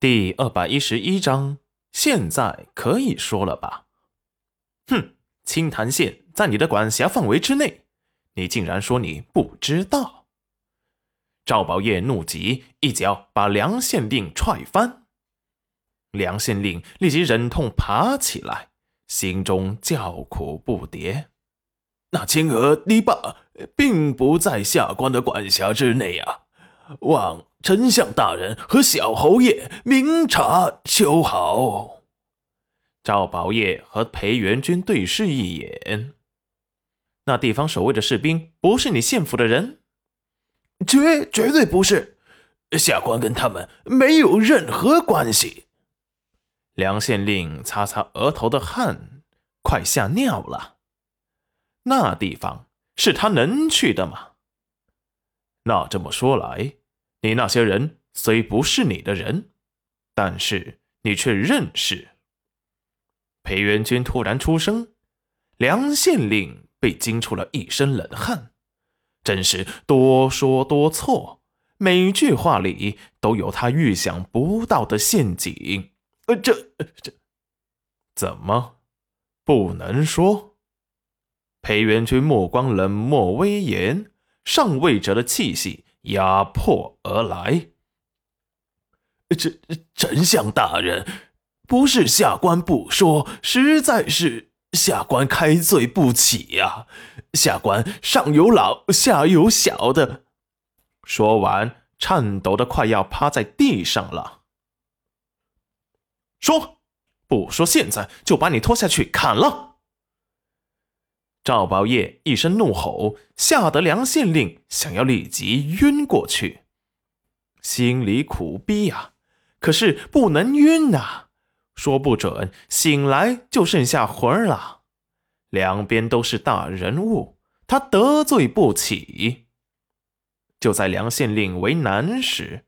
第二百一十一章，现在可以说了吧？哼，青潭县在你的管辖范围之内，你竟然说你不知道？赵宝业怒极，一脚把梁县令踹翻。梁县令立即忍痛爬起来，心中叫苦不迭。那青河堤坝并不在下官的管辖之内啊，望。丞相大人和小侯爷明察秋毫。赵宝业和裴元军对视一眼，那地方守卫的士兵不是你县府的人？绝绝对不是，下官跟他们没有任何关系。梁县令擦擦额头的汗，快吓尿了。那地方是他能去的吗？那这么说来。你那些人虽不是你的人，但是你却认识。裴元军突然出声，梁县令被惊出了一身冷汗，真是多说多错，每句话里都有他预想不到的陷阱。呃，这这怎么不能说？裴元军目光冷漠威严，上位者的气息。压迫而来，丞丞相大人，不是下官不说，实在是下官开罪不起呀。下官上有老，下有小的。说完，颤抖的快要趴在地上了。说，不说现在就把你拖下去砍了。赵宝业一声怒吼，吓得梁县令想要立即晕过去，心里苦逼呀！可是不能晕呐，说不准醒来就剩下魂儿了。两边都是大人物，他得罪不起。就在梁县令为难时，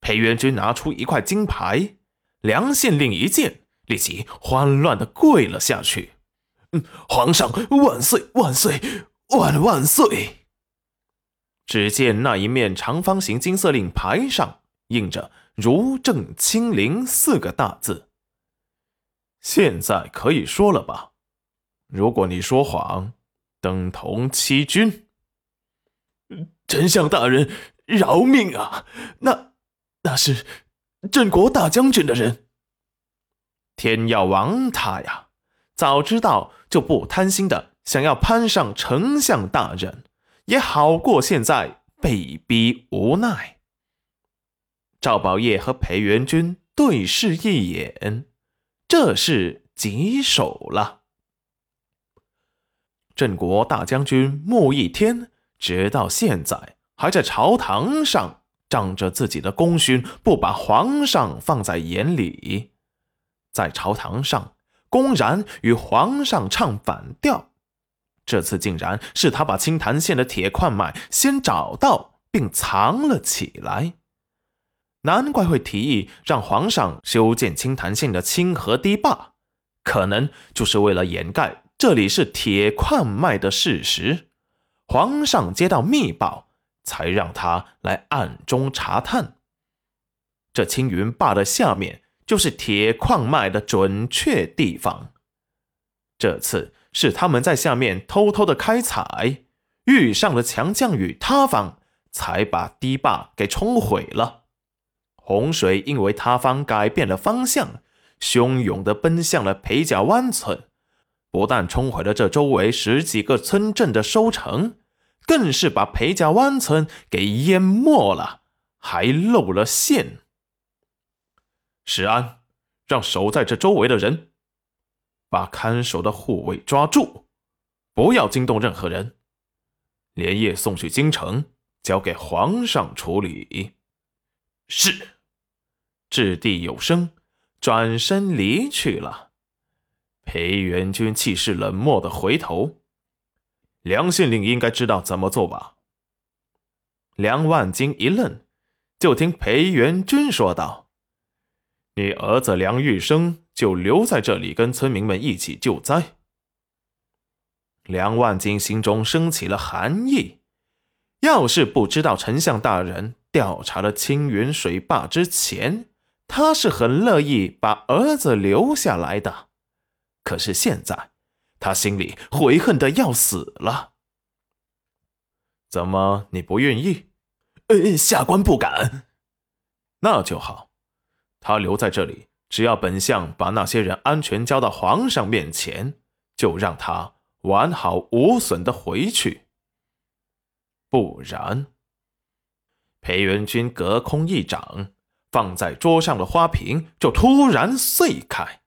裴元军拿出一块金牌，梁县令一见，立即慌乱的跪了下去。皇上万岁万岁万万岁！只见那一面长方形金色令牌上印着“如正清灵”四个大字。现在可以说了吧？如果你说谎，等同欺君。丞相大人饶命啊！那那是镇国大将军的人，天要亡他呀！早知道就不贪心的想要攀上丞相大人，也好过现在被逼无奈。赵宝业和裴元军对视一眼，这是棘手了。镇国大将军穆一天，直到现在还在朝堂上仗着自己的功勋，不把皇上放在眼里，在朝堂上。公然与皇上唱反调，这次竟然是他把青潭县的铁矿脉先找到并藏了起来，难怪会提议让皇上修建青潭县的清河堤坝，可能就是为了掩盖这里是铁矿脉的事实。皇上接到密报，才让他来暗中查探。这青云坝的下面。就是铁矿脉的准确地方。这次是他们在下面偷偷的开采，遇上了强降雨塌方，才把堤坝给冲毁了。洪水因为塌方改变了方向，汹涌的奔向了裴家湾村，不但冲毁了这周围十几个村镇的收成，更是把裴家湾村给淹没了，还露了馅。石安，让守在这周围的人把看守的护卫抓住，不要惊动任何人，连夜送去京城，交给皇上处理。是。掷地有声，转身离去了。裴元军气势冷漠的回头，梁县令应该知道怎么做吧？梁万金一愣，就听裴元军说道。你儿子梁玉生就留在这里，跟村民们一起救灾。梁万金心中升起了寒意。要是不知道丞相大人调查了青云水坝之前，他是很乐意把儿子留下来的。可是现在，他心里悔恨的要死了。怎么，你不愿意？呃，下官不敢。那就好，他留在这里，只要本相把那些人安全交到皇上面前，就让他完好无损的回去。不然，裴元君隔空一掌，放在桌上的花瓶就突然碎开，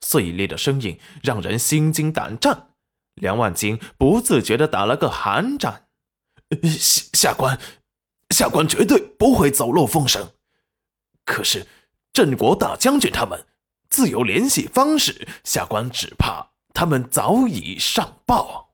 碎裂的声音让人心惊胆战。梁万金不自觉的打了个寒战。下下官，下官绝对不会走漏风声。可是镇国大将军他们自有联系方式，下官只怕他们早已上报。